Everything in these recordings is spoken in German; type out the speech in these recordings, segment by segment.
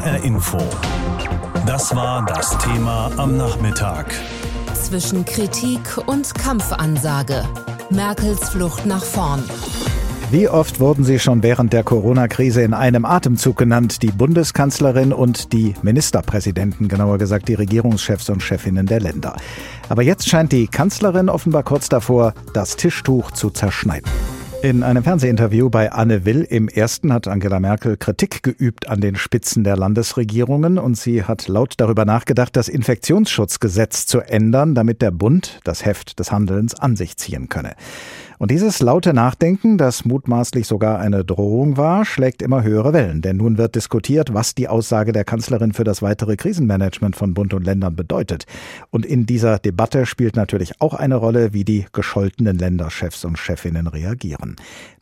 HR Info. Das war das Thema am Nachmittag. Zwischen Kritik und Kampfansage. Merkels Flucht nach vorn. Wie oft wurden sie schon während der Corona-Krise in einem Atemzug genannt, die Bundeskanzlerin und die Ministerpräsidenten, genauer gesagt die Regierungschefs und Chefinnen der Länder. Aber jetzt scheint die Kanzlerin offenbar kurz davor, das Tischtuch zu zerschneiden. In einem Fernsehinterview bei Anne Will im ersten hat Angela Merkel Kritik geübt an den Spitzen der Landesregierungen und sie hat laut darüber nachgedacht, das Infektionsschutzgesetz zu ändern, damit der Bund das Heft des Handelns an sich ziehen könne. Und dieses laute Nachdenken, das mutmaßlich sogar eine Drohung war, schlägt immer höhere Wellen. Denn nun wird diskutiert, was die Aussage der Kanzlerin für das weitere Krisenmanagement von Bund und Ländern bedeutet. Und in dieser Debatte spielt natürlich auch eine Rolle, wie die gescholtenen Länderchefs und Chefinnen reagieren.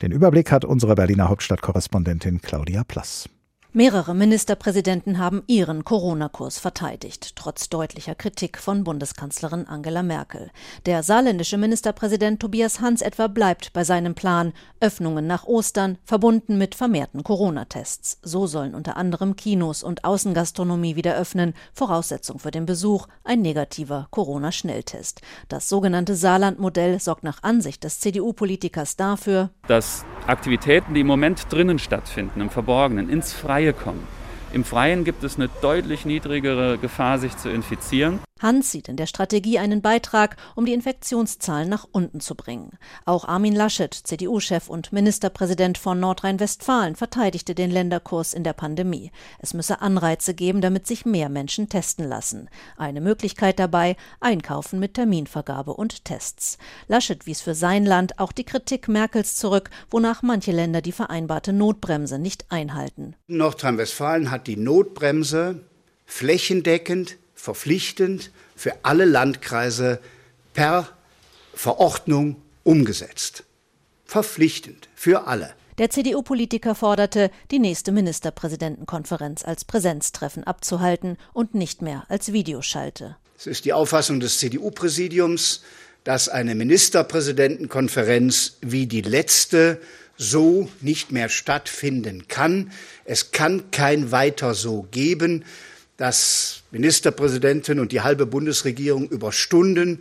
Den Überblick hat unsere Berliner Hauptstadtkorrespondentin Claudia Plass. Mehrere Ministerpräsidenten haben ihren Corona-Kurs verteidigt, trotz deutlicher Kritik von Bundeskanzlerin Angela Merkel. Der saarländische Ministerpräsident Tobias Hans etwa bleibt bei seinem Plan, Öffnungen nach Ostern, verbunden mit vermehrten Corona-Tests. So sollen unter anderem Kinos und Außengastronomie wieder öffnen, Voraussetzung für den Besuch ein negativer Corona-Schnelltest. Das sogenannte Saarland-Modell sorgt nach Ansicht des CDU-Politikers dafür, dass Aktivitäten, die im Moment drinnen stattfinden, im Verborgenen, ins Freie kommen. Im Freien gibt es eine deutlich niedrigere Gefahr, sich zu infizieren. Hans sieht in der Strategie einen Beitrag, um die Infektionszahlen nach unten zu bringen. Auch Armin Laschet, CDU-Chef und Ministerpräsident von Nordrhein-Westfalen, verteidigte den Länderkurs in der Pandemie. Es müsse Anreize geben, damit sich mehr Menschen testen lassen. Eine Möglichkeit dabei, Einkaufen mit Terminvergabe und Tests. Laschet wies für sein Land auch die Kritik Merkels zurück, wonach manche Länder die vereinbarte Notbremse nicht einhalten. Nordrhein-Westfalen hat die Notbremse flächendeckend verpflichtend für alle Landkreise per Verordnung umgesetzt. Verpflichtend für alle. Der CDU-Politiker forderte, die nächste Ministerpräsidentenkonferenz als Präsenztreffen abzuhalten und nicht mehr als Videoschalte. Es ist die Auffassung des CDU-Präsidiums, dass eine Ministerpräsidentenkonferenz wie die letzte so nicht mehr stattfinden kann. Es kann kein weiter so geben dass Ministerpräsidentin und die halbe Bundesregierung über Stunden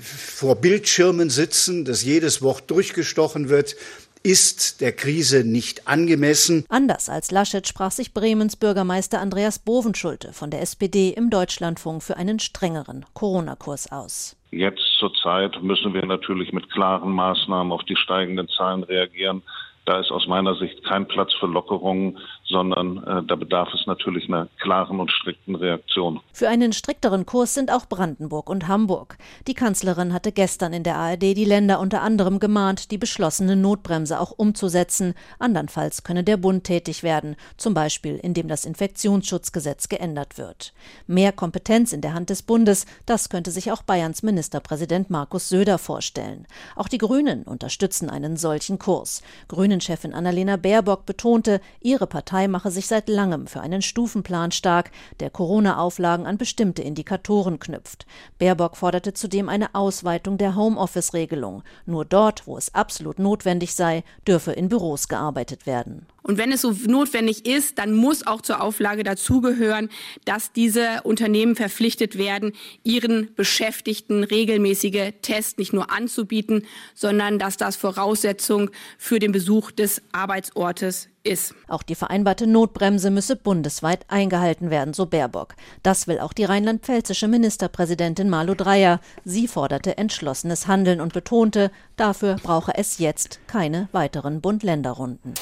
vor Bildschirmen sitzen, dass jedes Wort durchgestochen wird, ist der Krise nicht angemessen. Anders als Laschet sprach sich Bremens Bürgermeister Andreas Bovenschulte von der SPD im Deutschlandfunk für einen strengeren Corona-Kurs aus. Jetzt zur Zeit müssen wir natürlich mit klaren Maßnahmen auf die steigenden Zahlen reagieren. Da ist aus meiner Sicht kein Platz für Lockerungen, sondern äh, da bedarf es natürlich einer klaren und strikten Reaktion. Für einen strikteren Kurs sind auch Brandenburg und Hamburg. Die Kanzlerin hatte gestern in der ARD die Länder unter anderem gemahnt, die beschlossene Notbremse auch umzusetzen. Andernfalls könne der Bund tätig werden, zum Beispiel indem das Infektionsschutzgesetz geändert wird. Mehr Kompetenz in der Hand des Bundes, das könnte sich auch Bayerns Ministerpräsident Markus Söder vorstellen. Auch die Grünen unterstützen einen solchen Kurs. Grüne Grünen-Chefin Annalena Baerbock betonte, ihre Partei mache sich seit langem für einen Stufenplan stark, der Corona-Auflagen an bestimmte Indikatoren knüpft. Baerbock forderte zudem eine Ausweitung der Homeoffice-Regelung. Nur dort, wo es absolut notwendig sei, dürfe in Büros gearbeitet werden. Und wenn es so notwendig ist, dann muss auch zur Auflage dazugehören, dass diese Unternehmen verpflichtet werden, ihren Beschäftigten regelmäßige Tests nicht nur anzubieten, sondern dass das Voraussetzung für den Besuch des Arbeitsortes ist. Auch die vereinbarte Notbremse müsse bundesweit eingehalten werden, so Baerbock. Das will auch die rheinland-pfälzische Ministerpräsidentin Malu Dreyer. Sie forderte entschlossenes Handeln und betonte, dafür brauche es jetzt keine weiteren Bund-Länder-Runden.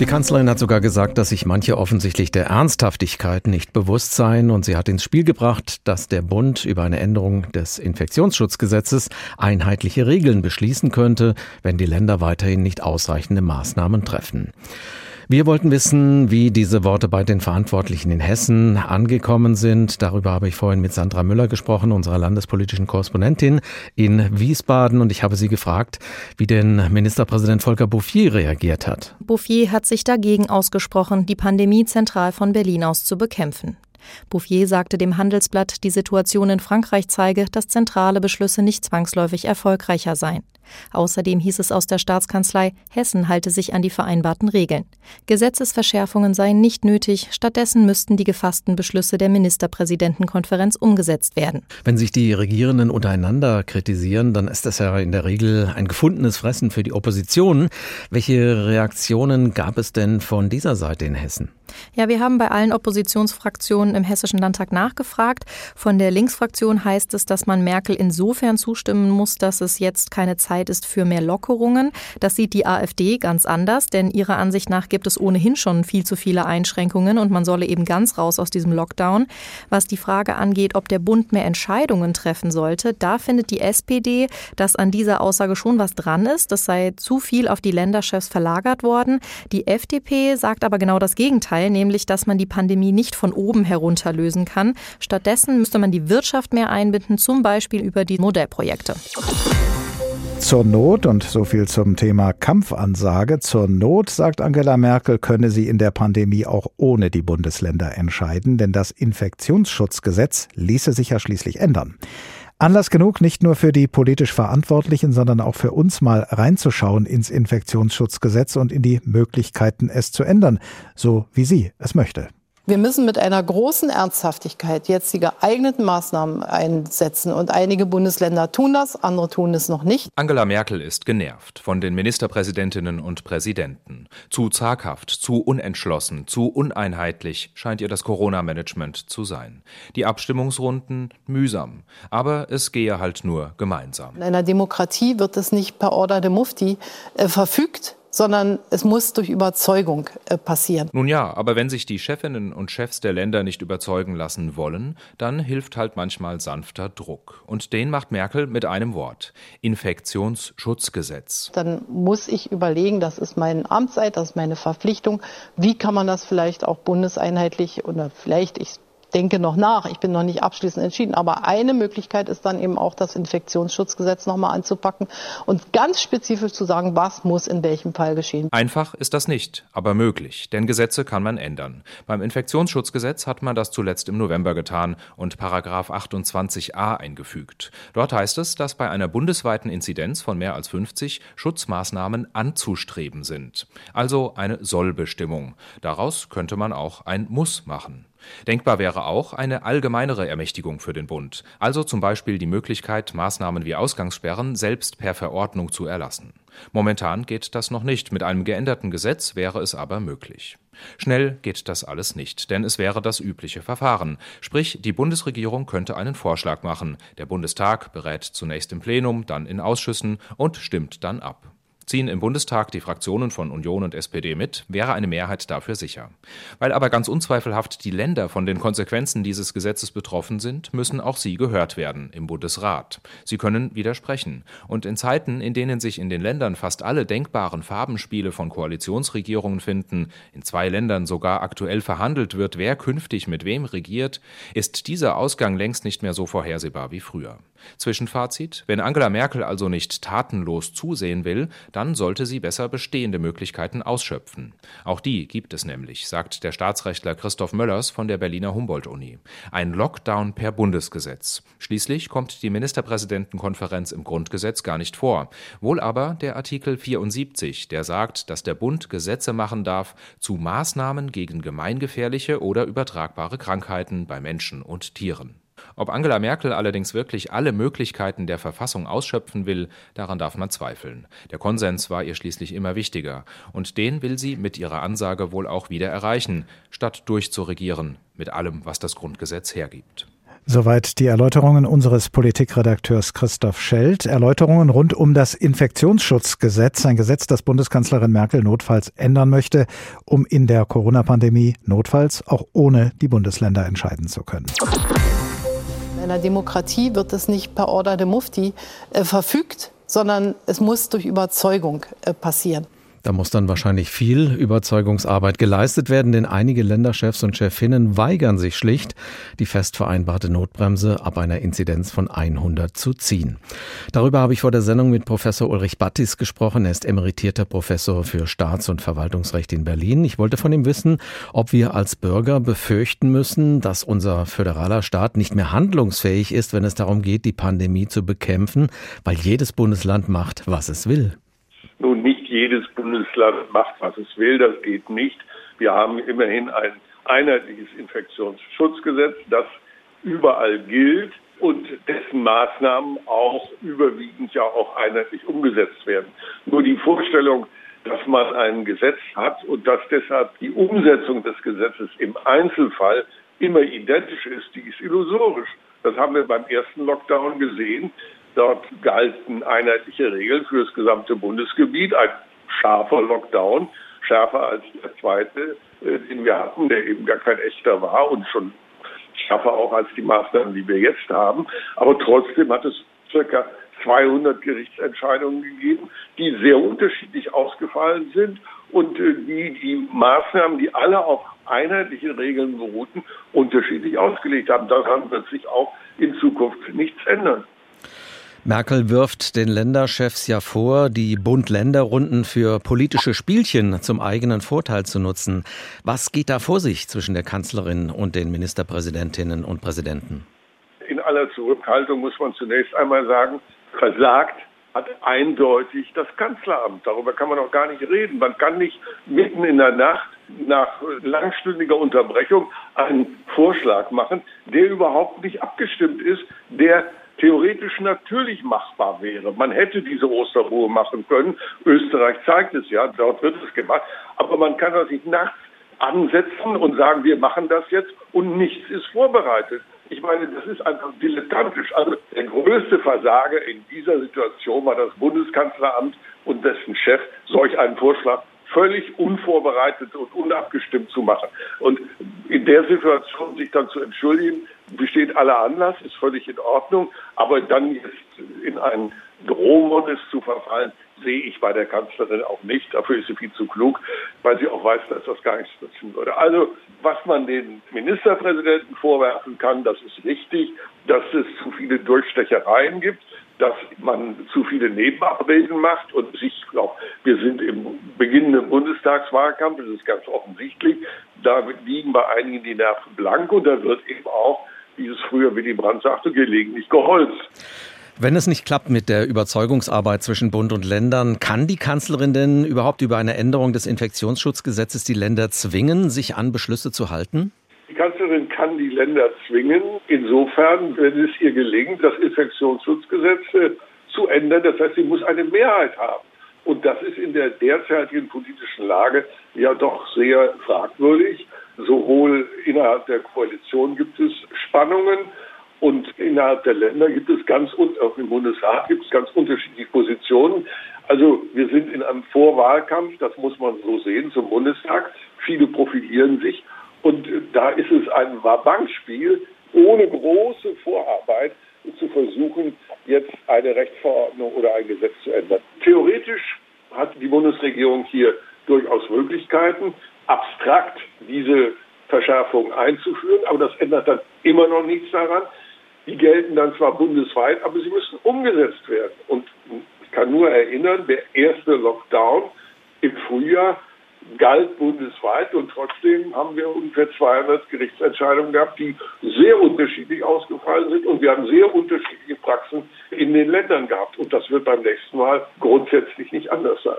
Die Kanzlerin hat sogar gesagt, dass sich manche offensichtlich der Ernsthaftigkeit nicht bewusst seien und sie hat ins Spiel gebracht, dass der Bund über eine Änderung des Infektionsschutzgesetzes einheitliche Regeln beschließen könnte, wenn die Länder weiterhin nicht ausreichende Maßnahmen treffen. Wir wollten wissen, wie diese Worte bei den Verantwortlichen in Hessen angekommen sind. Darüber habe ich vorhin mit Sandra Müller gesprochen, unserer landespolitischen Korrespondentin in Wiesbaden. Und ich habe sie gefragt, wie denn Ministerpräsident Volker Bouffier reagiert hat. Bouffier hat sich dagegen ausgesprochen, die Pandemie zentral von Berlin aus zu bekämpfen. Bouffier sagte dem Handelsblatt, die Situation in Frankreich zeige, dass zentrale Beschlüsse nicht zwangsläufig erfolgreicher seien. Außerdem hieß es aus der Staatskanzlei, Hessen halte sich an die vereinbarten Regeln. Gesetzesverschärfungen seien nicht nötig, stattdessen müssten die gefassten Beschlüsse der Ministerpräsidentenkonferenz umgesetzt werden. Wenn sich die Regierenden untereinander kritisieren, dann ist das ja in der Regel ein gefundenes Fressen für die Opposition. Welche Reaktionen gab es denn von dieser Seite in Hessen? Ja, wir haben bei allen Oppositionsfraktionen im Hessischen Landtag nachgefragt. Von der Linksfraktion heißt es, dass man Merkel insofern zustimmen muss, dass es jetzt keine Zeit Zeit ist für mehr Lockerungen. Das sieht die AfD ganz anders, denn ihrer Ansicht nach gibt es ohnehin schon viel zu viele Einschränkungen und man solle eben ganz raus aus diesem Lockdown. Was die Frage angeht, ob der Bund mehr Entscheidungen treffen sollte, da findet die SPD, dass an dieser Aussage schon was dran ist. Das sei zu viel auf die Länderchefs verlagert worden. Die FDP sagt aber genau das Gegenteil, nämlich, dass man die Pandemie nicht von oben herunter lösen kann. Stattdessen müsste man die Wirtschaft mehr einbinden, zum Beispiel über die Modellprojekte. Zur Not, und so viel zum Thema Kampfansage, zur Not, sagt Angela Merkel, könne sie in der Pandemie auch ohne die Bundesländer entscheiden, denn das Infektionsschutzgesetz ließe sich ja schließlich ändern. Anlass genug, nicht nur für die politisch Verantwortlichen, sondern auch für uns mal reinzuschauen ins Infektionsschutzgesetz und in die Möglichkeiten, es zu ändern, so wie sie es möchte. Wir müssen mit einer großen Ernsthaftigkeit jetzt die geeigneten Maßnahmen einsetzen. Und einige Bundesländer tun das, andere tun es noch nicht. Angela Merkel ist genervt von den Ministerpräsidentinnen und Präsidenten. Zu zaghaft, zu unentschlossen, zu uneinheitlich scheint ihr das Corona-Management zu sein. Die Abstimmungsrunden mühsam. Aber es gehe halt nur gemeinsam. In einer Demokratie wird es nicht per Order de Mufti äh, verfügt, sondern es muss durch Überzeugung äh, passieren. Nun ja, aber wenn sich die Chefinnen und Chefs der Länder nicht überzeugen lassen wollen, dann hilft halt manchmal sanfter Druck. Und den macht Merkel mit einem Wort. Infektionsschutzgesetz. Dann muss ich überlegen, das ist meine Amtszeit, das ist meine Verpflichtung. Wie kann man das vielleicht auch bundeseinheitlich oder vielleicht, ich denke noch nach. Ich bin noch nicht abschließend entschieden. Aber eine Möglichkeit ist dann eben auch das Infektionsschutzgesetz nochmal anzupacken und ganz spezifisch zu sagen, was muss in welchem Fall geschehen. Einfach ist das nicht, aber möglich. Denn Gesetze kann man ändern. Beim Infektionsschutzgesetz hat man das zuletzt im November getan und Paragraph 28a eingefügt. Dort heißt es, dass bei einer bundesweiten Inzidenz von mehr als 50 Schutzmaßnahmen anzustreben sind. Also eine Sollbestimmung. Daraus könnte man auch ein Muss machen. Denkbar wäre auch eine allgemeinere Ermächtigung für den Bund, also zum Beispiel die Möglichkeit, Maßnahmen wie Ausgangssperren selbst per Verordnung zu erlassen. Momentan geht das noch nicht, mit einem geänderten Gesetz wäre es aber möglich. Schnell geht das alles nicht, denn es wäre das übliche Verfahren. Sprich, die Bundesregierung könnte einen Vorschlag machen, der Bundestag berät zunächst im Plenum, dann in Ausschüssen und stimmt dann ab. Ziehen im Bundestag die Fraktionen von Union und SPD mit, wäre eine Mehrheit dafür sicher. Weil aber ganz unzweifelhaft die Länder von den Konsequenzen dieses Gesetzes betroffen sind, müssen auch sie gehört werden im Bundesrat. Sie können widersprechen. Und in Zeiten, in denen sich in den Ländern fast alle denkbaren Farbenspiele von Koalitionsregierungen finden, in zwei Ländern sogar aktuell verhandelt wird, wer künftig mit wem regiert, ist dieser Ausgang längst nicht mehr so vorhersehbar wie früher. Zwischenfazit: Wenn Angela Merkel also nicht tatenlos zusehen will, dann sollte sie besser bestehende Möglichkeiten ausschöpfen. Auch die gibt es nämlich, sagt der Staatsrechtler Christoph Möllers von der Berliner Humboldt-Uni. Ein Lockdown per Bundesgesetz. Schließlich kommt die Ministerpräsidentenkonferenz im Grundgesetz gar nicht vor. Wohl aber der Artikel 74, der sagt, dass der Bund Gesetze machen darf zu Maßnahmen gegen gemeingefährliche oder übertragbare Krankheiten bei Menschen und Tieren. Ob Angela Merkel allerdings wirklich alle Möglichkeiten der Verfassung ausschöpfen will, daran darf man zweifeln. Der Konsens war ihr schließlich immer wichtiger, und den will sie mit ihrer Ansage wohl auch wieder erreichen, statt durchzuregieren mit allem, was das Grundgesetz hergibt. Soweit die Erläuterungen unseres Politikredakteurs Christoph Schelt. Erläuterungen rund um das Infektionsschutzgesetz, ein Gesetz, das Bundeskanzlerin Merkel notfalls ändern möchte, um in der Corona-Pandemie notfalls auch ohne die Bundesländer entscheiden zu können. In einer Demokratie wird es nicht per Order de Mufti äh, verfügt, sondern es muss durch Überzeugung äh, passieren. Da muss dann wahrscheinlich viel Überzeugungsarbeit geleistet werden, denn einige Länderchefs und Chefinnen weigern sich schlicht, die fest vereinbarte Notbremse ab einer Inzidenz von 100 zu ziehen. Darüber habe ich vor der Sendung mit Professor Ulrich Battis gesprochen. Er ist emeritierter Professor für Staats- und Verwaltungsrecht in Berlin. Ich wollte von ihm wissen, ob wir als Bürger befürchten müssen, dass unser föderaler Staat nicht mehr handlungsfähig ist, wenn es darum geht, die Pandemie zu bekämpfen, weil jedes Bundesland macht, was es will. Nun, nicht jedes Bundesland macht, was es will, das geht nicht. Wir haben immerhin ein einheitliches Infektionsschutzgesetz, das überall gilt und dessen Maßnahmen auch überwiegend ja auch einheitlich umgesetzt werden. Nur die Vorstellung, dass man ein Gesetz hat und dass deshalb die Umsetzung des Gesetzes im Einzelfall immer identisch ist, die ist illusorisch. Das haben wir beim ersten Lockdown gesehen. Dort galten einheitliche Regeln für das gesamte Bundesgebiet, ein scharfer Lockdown, schärfer als der zweite, äh, den wir hatten, der eben gar kein echter war und schon schärfer auch als die Maßnahmen, die wir jetzt haben. Aber trotzdem hat es circa 200 Gerichtsentscheidungen gegeben, die sehr unterschiedlich ausgefallen sind und äh, die die Maßnahmen, die alle auf einheitlichen Regeln beruhten, unterschiedlich ausgelegt haben. Daran wird sich auch in Zukunft nichts ändern. Merkel wirft den Länderchefs ja vor, die Bund-Länder-Runden für politische Spielchen zum eigenen Vorteil zu nutzen. Was geht da vor sich zwischen der Kanzlerin und den Ministerpräsidentinnen und Präsidenten? In aller Zurückhaltung muss man zunächst einmal sagen, versagt hat eindeutig das Kanzleramt. Darüber kann man auch gar nicht reden. Man kann nicht mitten in der Nacht nach langstündiger Unterbrechung einen Vorschlag machen, der überhaupt nicht abgestimmt ist, der theoretisch natürlich machbar wäre. Man hätte diese Osterruhe machen können. Österreich zeigt es ja, dort wird es gemacht. Aber man kann doch nicht nachts ansetzen und sagen, wir machen das jetzt und nichts ist vorbereitet. Ich meine, das ist einfach dilettantisch. Also der größte Versager in dieser Situation war das Bundeskanzleramt und dessen Chef, solch einen Vorschlag völlig unvorbereitet und unabgestimmt zu machen. Und in der Situation sich dann zu entschuldigen, besteht aller Anlass, ist völlig in Ordnung. Aber dann jetzt in einen Drohmodus zu verfallen, sehe ich bei der Kanzlerin auch nicht. Dafür ist sie viel zu klug, weil sie auch weiß, dass das gar nichts nützen würde. Also, was man den Ministerpräsidenten vorwerfen kann, das ist richtig, dass es zu viele Durchstechereien gibt dass man zu viele Nebenabreden macht und sich auch, wir sind im beginnenden Bundestagswahlkampf, das ist ganz offensichtlich, da liegen bei einigen die Nerven blank und da wird eben auch, es früher Willy Brandt sagte, gelegentlich geholzt. Wenn es nicht klappt mit der Überzeugungsarbeit zwischen Bund und Ländern, kann die Kanzlerin denn überhaupt über eine Änderung des Infektionsschutzgesetzes die Länder zwingen, sich an Beschlüsse zu halten? Die Kanzlerin kann die Länder zwingen, insofern, wenn es ihr gelingt, das Infektionsschutzgesetz äh, zu ändern. Das heißt, sie muss eine Mehrheit haben. Und das ist in der derzeitigen politischen Lage ja doch sehr fragwürdig. Sowohl innerhalb der Koalition gibt es Spannungen, und innerhalb der Länder gibt es ganz, und auch im Bundesrat gibt es ganz unterschiedliche Positionen. Also wir sind in einem Vorwahlkampf, das muss man so sehen, zum Bundestag. Viele profilieren sich. Und da ist es ein Wabankspiel, ohne große Vorarbeit zu versuchen, jetzt eine Rechtsverordnung oder ein Gesetz zu ändern. Theoretisch hat die Bundesregierung hier durchaus Möglichkeiten, Verschärfung einzuführen, aber das ändert dann immer noch nichts daran, die gelten dann zwar bundesweit, aber sie müssen umgesetzt werden. Und ich kann nur erinnern, der erste Lockdown im Frühjahr galt bundesweit und trotzdem haben wir ungefähr 200 Gerichtsentscheidungen gehabt, die sehr unterschiedlich ausgefallen sind und wir haben sehr unterschiedliche Praxen in den Ländern gehabt. Und das wird beim nächsten Mal grundsätzlich nicht anders sein.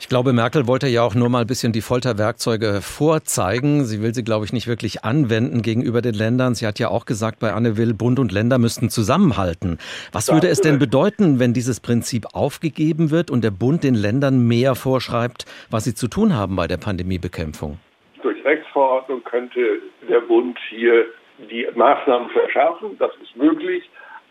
Ich glaube, Merkel wollte ja auch nur mal ein bisschen die Folterwerkzeuge vorzeigen. Sie will sie, glaube ich, nicht wirklich anwenden gegenüber den Ländern. Sie hat ja auch gesagt, bei Anne Will, Bund und Länder müssten zusammenhalten. Was würde es denn bedeuten, wenn dieses Prinzip aufgegeben wird und der Bund den Ländern mehr vorschreibt, was sie zu tun haben bei der Pandemiebekämpfung? Durch Rechtsverordnung könnte der Bund hier die Maßnahmen verschärfen. Das ist möglich.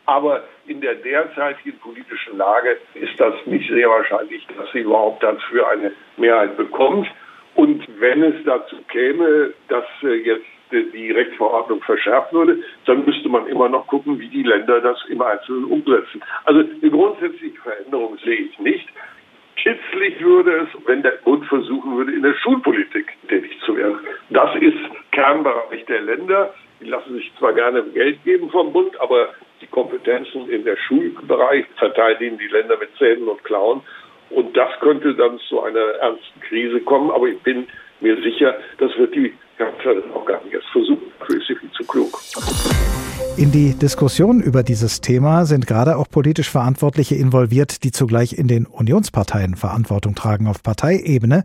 Aber in der derzeitigen politischen Lage ist das nicht sehr wahrscheinlich, dass sie überhaupt dafür eine Mehrheit bekommt. Und wenn es dazu käme, dass äh, jetzt die Rechtsverordnung verschärft würde, dann müsste man immer noch gucken, wie die Länder das im Einzelnen umsetzen. Also eine grundsätzliche Veränderung sehe ich nicht. kitzlig würde es, wenn der Bund versuchen würde, in der Schulpolitik tätig zu werden. Das ist Kernbereich der Länder. Die lassen sich zwar gerne Geld geben vom Bund, aber die Kompetenzen in der Schulbereich verteidigen die Länder mit Zähnen und Klauen. Und das könnte dann zu einer ernsten Krise kommen. Aber ich bin mir sicher, das wird die Kanzlerin auch gar nicht erst versuchen. Dafür ist sie viel zu klug. In die Diskussion über dieses Thema sind gerade auch politisch Verantwortliche involviert, die zugleich in den Unionsparteien Verantwortung tragen auf Parteiebene.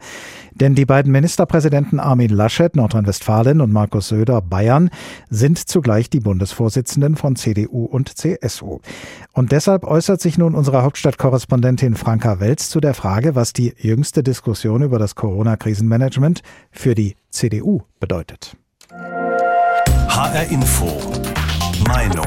Denn die beiden Ministerpräsidenten Armin Laschet, Nordrhein-Westfalen und Markus Söder, Bayern, sind zugleich die Bundesvorsitzenden von CDU und CSU. Und deshalb äußert sich nun unsere Hauptstadtkorrespondentin Franka Welz zu der Frage, was die jüngste Diskussion über das Corona-Krisenmanagement für die CDU bedeutet. HR Info Meinung.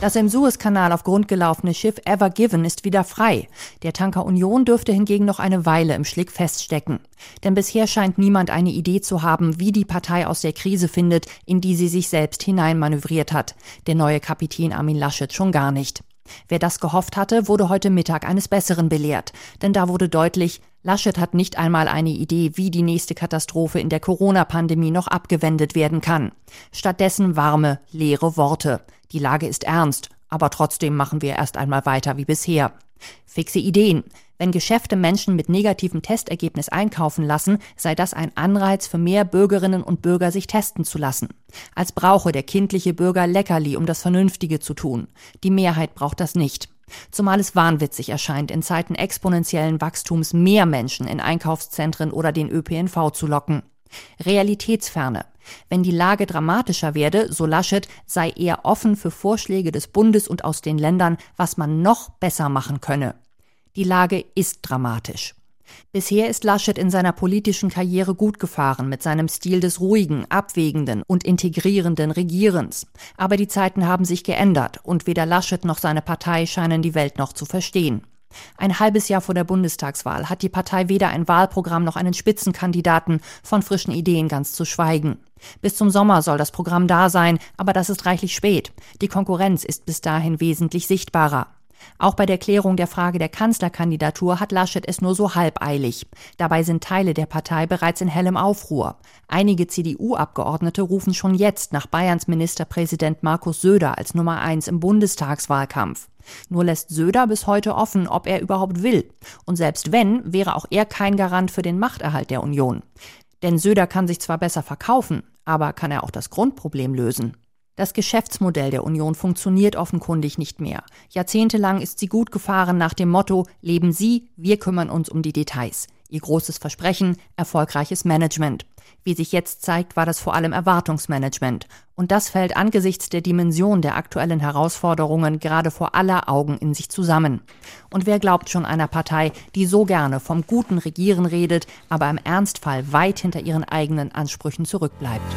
Das im Suezkanal auf Grund gelaufene Schiff Ever Given ist wieder frei. Der Tanker Union dürfte hingegen noch eine Weile im Schlick feststecken. Denn bisher scheint niemand eine Idee zu haben, wie die Partei aus der Krise findet, in die sie sich selbst hineinmanövriert hat. Der neue Kapitän Armin Laschet schon gar nicht. Wer das gehofft hatte, wurde heute Mittag eines Besseren belehrt. Denn da wurde deutlich, Laschet hat nicht einmal eine Idee, wie die nächste Katastrophe in der Corona-Pandemie noch abgewendet werden kann. Stattdessen warme, leere Worte. Die Lage ist ernst, aber trotzdem machen wir erst einmal weiter wie bisher. Fixe Ideen. Wenn Geschäfte Menschen mit negativem Testergebnis einkaufen lassen, sei das ein Anreiz für mehr Bürgerinnen und Bürger, sich testen zu lassen. Als brauche der kindliche Bürger Leckerli, um das Vernünftige zu tun. Die Mehrheit braucht das nicht. Zumal es wahnwitzig erscheint, in Zeiten exponentiellen Wachstums mehr Menschen in Einkaufszentren oder den ÖPNV zu locken. Realitätsferne. Wenn die Lage dramatischer werde, so Laschet, sei er offen für Vorschläge des Bundes und aus den Ländern, was man noch besser machen könne. Die Lage ist dramatisch. Bisher ist Laschet in seiner politischen Karriere gut gefahren mit seinem Stil des ruhigen, abwägenden und integrierenden Regierens. Aber die Zeiten haben sich geändert und weder Laschet noch seine Partei scheinen die Welt noch zu verstehen. Ein halbes Jahr vor der Bundestagswahl hat die Partei weder ein Wahlprogramm noch einen Spitzenkandidaten, von frischen Ideen ganz zu schweigen. Bis zum Sommer soll das Programm da sein, aber das ist reichlich spät. Die Konkurrenz ist bis dahin wesentlich sichtbarer. Auch bei der Klärung der Frage der Kanzlerkandidatur hat Laschet es nur so halbeilig. Dabei sind Teile der Partei bereits in hellem Aufruhr. Einige CDU-Abgeordnete rufen schon jetzt nach Bayerns Ministerpräsident Markus Söder als Nummer eins im Bundestagswahlkampf. Nur lässt Söder bis heute offen, ob er überhaupt will. Und selbst wenn, wäre auch er kein Garant für den Machterhalt der Union. Denn Söder kann sich zwar besser verkaufen, aber kann er auch das Grundproblem lösen? Das Geschäftsmodell der Union funktioniert offenkundig nicht mehr. Jahrzehntelang ist sie gut gefahren nach dem Motto Leben Sie, wir kümmern uns um die Details. Ihr großes Versprechen, erfolgreiches Management. Wie sich jetzt zeigt, war das vor allem Erwartungsmanagement. Und das fällt angesichts der Dimension der aktuellen Herausforderungen gerade vor aller Augen in sich zusammen. Und wer glaubt schon einer Partei, die so gerne vom guten Regieren redet, aber im Ernstfall weit hinter ihren eigenen Ansprüchen zurückbleibt?